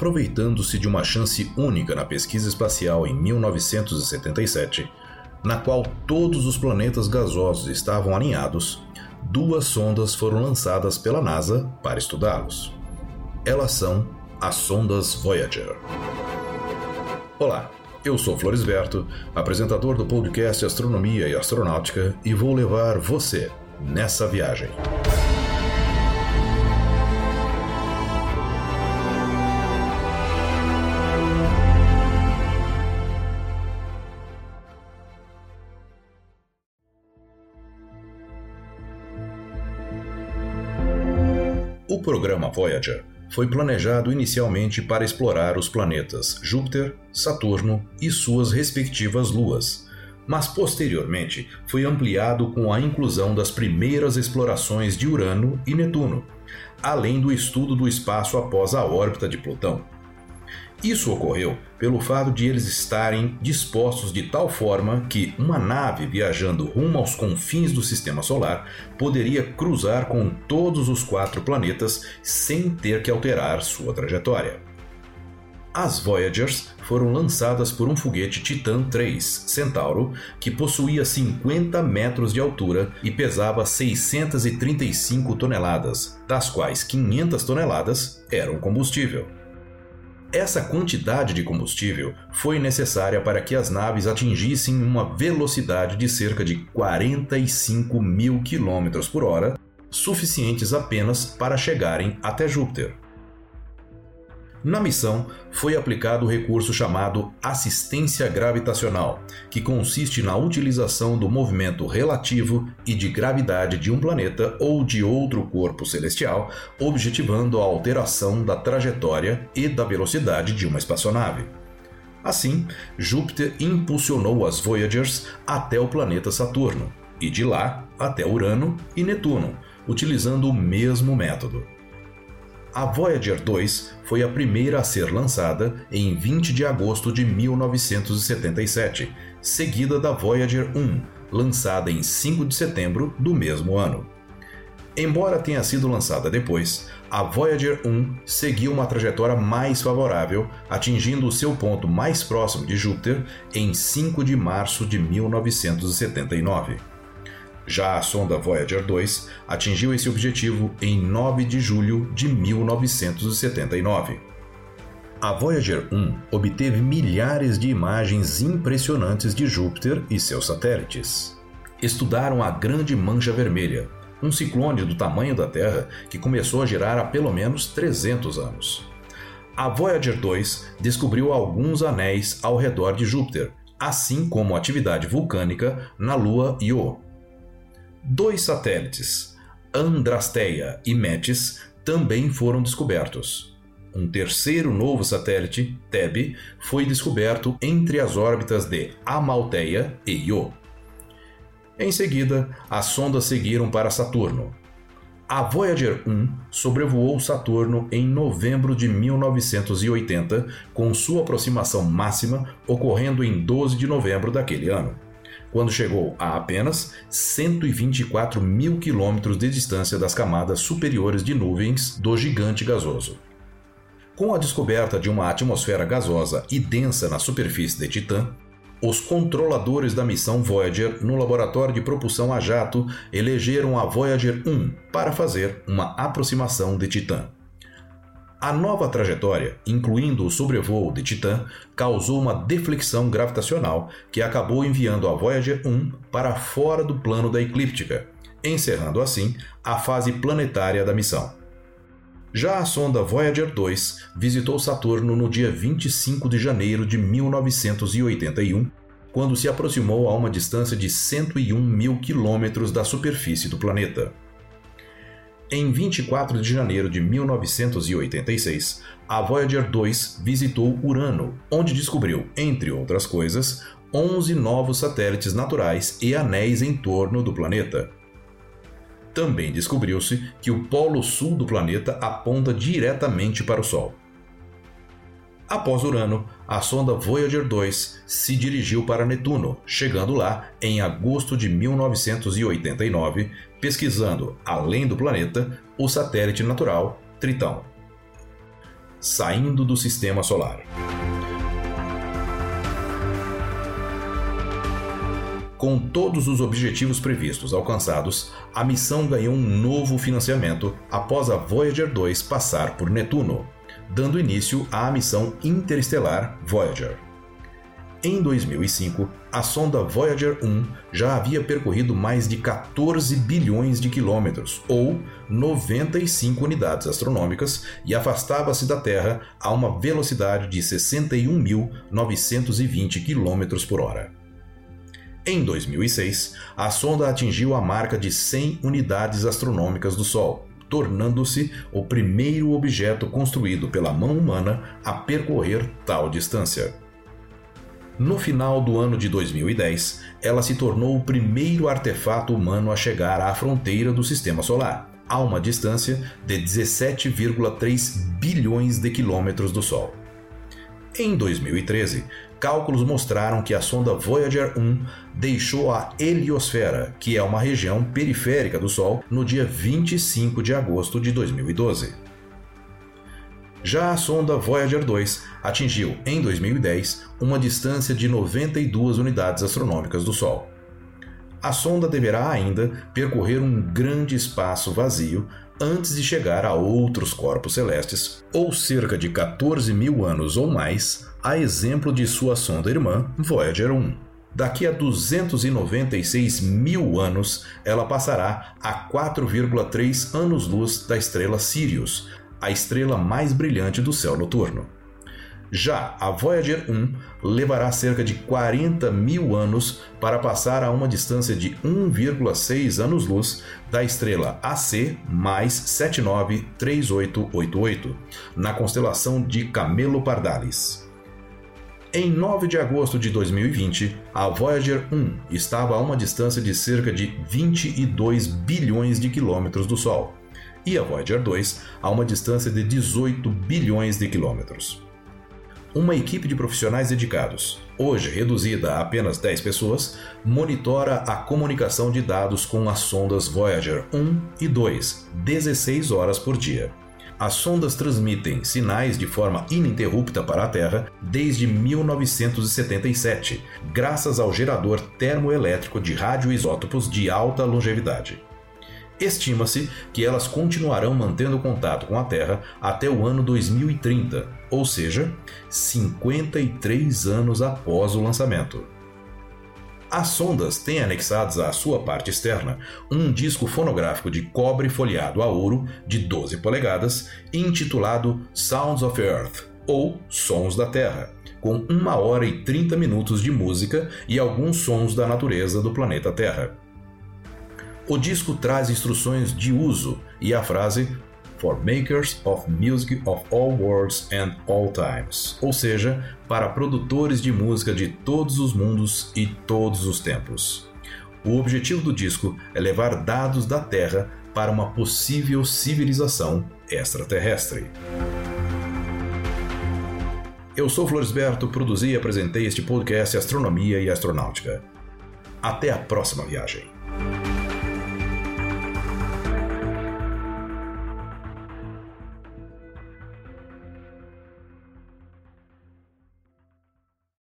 aproveitando-se de uma chance única na pesquisa espacial em 1977, na qual todos os planetas gasosos estavam alinhados, duas sondas foram lançadas pela NASA para estudá-los. Elas são as sondas Voyager. Olá, eu sou Florisberto, apresentador do podcast Astronomia e Astronáutica, e vou levar você nessa viagem. O programa Voyager foi planejado inicialmente para explorar os planetas Júpiter, Saturno e suas respectivas luas, mas posteriormente foi ampliado com a inclusão das primeiras explorações de Urano e Netuno, além do estudo do espaço após a órbita de Plutão. Isso ocorreu pelo fato de eles estarem dispostos de tal forma que uma nave viajando rumo aos confins do sistema solar poderia cruzar com todos os quatro planetas sem ter que alterar sua trajetória. As Voyagers foram lançadas por um foguete Titan 3 Centauro que possuía 50 metros de altura e pesava 635 toneladas, das quais 500 toneladas eram combustível. Essa quantidade de combustível foi necessária para que as naves atingissem uma velocidade de cerca de 45 mil quilômetros por hora, suficientes apenas para chegarem até Júpiter. Na missão, foi aplicado o recurso chamado assistência gravitacional, que consiste na utilização do movimento relativo e de gravidade de um planeta ou de outro corpo celestial, objetivando a alteração da trajetória e da velocidade de uma espaçonave. Assim, Júpiter impulsionou as Voyagers até o planeta Saturno, e de lá até Urano e Netuno, utilizando o mesmo método. A Voyager 2 foi a primeira a ser lançada em 20 de agosto de 1977, seguida da Voyager 1, lançada em 5 de setembro do mesmo ano. Embora tenha sido lançada depois, a Voyager 1 seguiu uma trajetória mais favorável, atingindo o seu ponto mais próximo de Júpiter em 5 de março de 1979. Já a sonda Voyager 2 atingiu esse objetivo em 9 de julho de 1979. A Voyager 1 obteve milhares de imagens impressionantes de Júpiter e seus satélites. Estudaram a Grande Mancha Vermelha, um ciclone do tamanho da Terra que começou a girar há pelo menos 300 anos. A Voyager 2 descobriu alguns anéis ao redor de Júpiter, assim como atividade vulcânica na Lua Io, Dois satélites, Andrasteia e Metis, também foram descobertos. Um terceiro novo satélite, Teb, foi descoberto entre as órbitas de Amalteia e Io. Em seguida, as sondas seguiram para Saturno. A Voyager 1 sobrevoou Saturno em novembro de 1980, com sua aproximação máxima ocorrendo em 12 de novembro daquele ano quando chegou a apenas 124 mil quilômetros de distância das camadas superiores de nuvens do gigante gasoso. Com a descoberta de uma atmosfera gasosa e densa na superfície de Titã, os controladores da missão Voyager no laboratório de propulsão a jato elegeram a Voyager 1 para fazer uma aproximação de Titã. A nova trajetória, incluindo o sobrevoo de Titã, causou uma deflexão gravitacional que acabou enviando a Voyager 1 para fora do plano da eclíptica, encerrando assim a fase planetária da missão. Já a sonda Voyager 2 visitou Saturno no dia 25 de janeiro de 1981, quando se aproximou a uma distância de 101 mil quilômetros da superfície do planeta. Em 24 de janeiro de 1986, a Voyager 2 visitou Urano, onde descobriu, entre outras coisas, 11 novos satélites naturais e anéis em torno do planeta. Também descobriu-se que o polo sul do planeta aponta diretamente para o Sol. Após Urano, a sonda Voyager 2 se dirigiu para Netuno, chegando lá em agosto de 1989, pesquisando, além do planeta, o satélite natural Tritão. saindo do sistema solar. Com todos os objetivos previstos alcançados, a missão ganhou um novo financiamento após a Voyager 2 passar por Netuno, dando início à missão interestelar Voyager. Em 2005, a sonda Voyager 1 já havia percorrido mais de 14 bilhões de quilômetros, ou 95 unidades astronômicas, e afastava-se da Terra a uma velocidade de 61.920 km por hora. Em 2006, a sonda atingiu a marca de 100 unidades astronômicas do Sol, tornando-se o primeiro objeto construído pela mão humana a percorrer tal distância. No final do ano de 2010, ela se tornou o primeiro artefato humano a chegar à fronteira do sistema solar, a uma distância de 17,3 bilhões de quilômetros do Sol. Em 2013, cálculos mostraram que a sonda Voyager 1 deixou a heliosfera, que é uma região periférica do Sol, no dia 25 de agosto de 2012. Já a sonda Voyager 2 atingiu, em 2010, uma distância de 92 unidades astronômicas do Sol. A sonda deverá ainda percorrer um grande espaço vazio antes de chegar a outros corpos celestes, ou cerca de 14 mil anos ou mais, a exemplo de sua sonda irmã Voyager 1. Daqui a 296 mil anos, ela passará a 4,3 anos-luz da estrela Sirius, a estrela mais brilhante do céu noturno. Já a Voyager 1 levará cerca de 40 mil anos para passar a uma distância de 1,6 anos-luz da estrela AC mais 793888, na constelação de Camelopardalis. Em 9 de agosto de 2020, a Voyager 1 estava a uma distância de cerca de 22 bilhões de quilômetros do Sol e a Voyager 2 a uma distância de 18 bilhões de quilômetros. Uma equipe de profissionais dedicados, hoje reduzida a apenas 10 pessoas, monitora a comunicação de dados com as sondas Voyager 1 e 2, 16 horas por dia. As sondas transmitem sinais de forma ininterrupta para a Terra desde 1977, graças ao gerador termoelétrico de radioisótopos de alta longevidade. Estima-se que elas continuarão mantendo contato com a Terra até o ano 2030, ou seja, 53 anos após o lançamento. As sondas têm anexados à sua parte externa um disco fonográfico de cobre folheado a ouro de 12 polegadas, intitulado Sounds of Earth, ou Sons da Terra, com 1 hora e 30 minutos de música e alguns sons da natureza do planeta Terra. O disco traz instruções de uso e a frase For Makers of Music of All Worlds and All Times, ou seja, para produtores de música de todos os mundos e todos os tempos. O objetivo do disco é levar dados da Terra para uma possível civilização extraterrestre. Eu sou Floresberto, produzi e apresentei este podcast Astronomia e Astronáutica. Até a próxima viagem.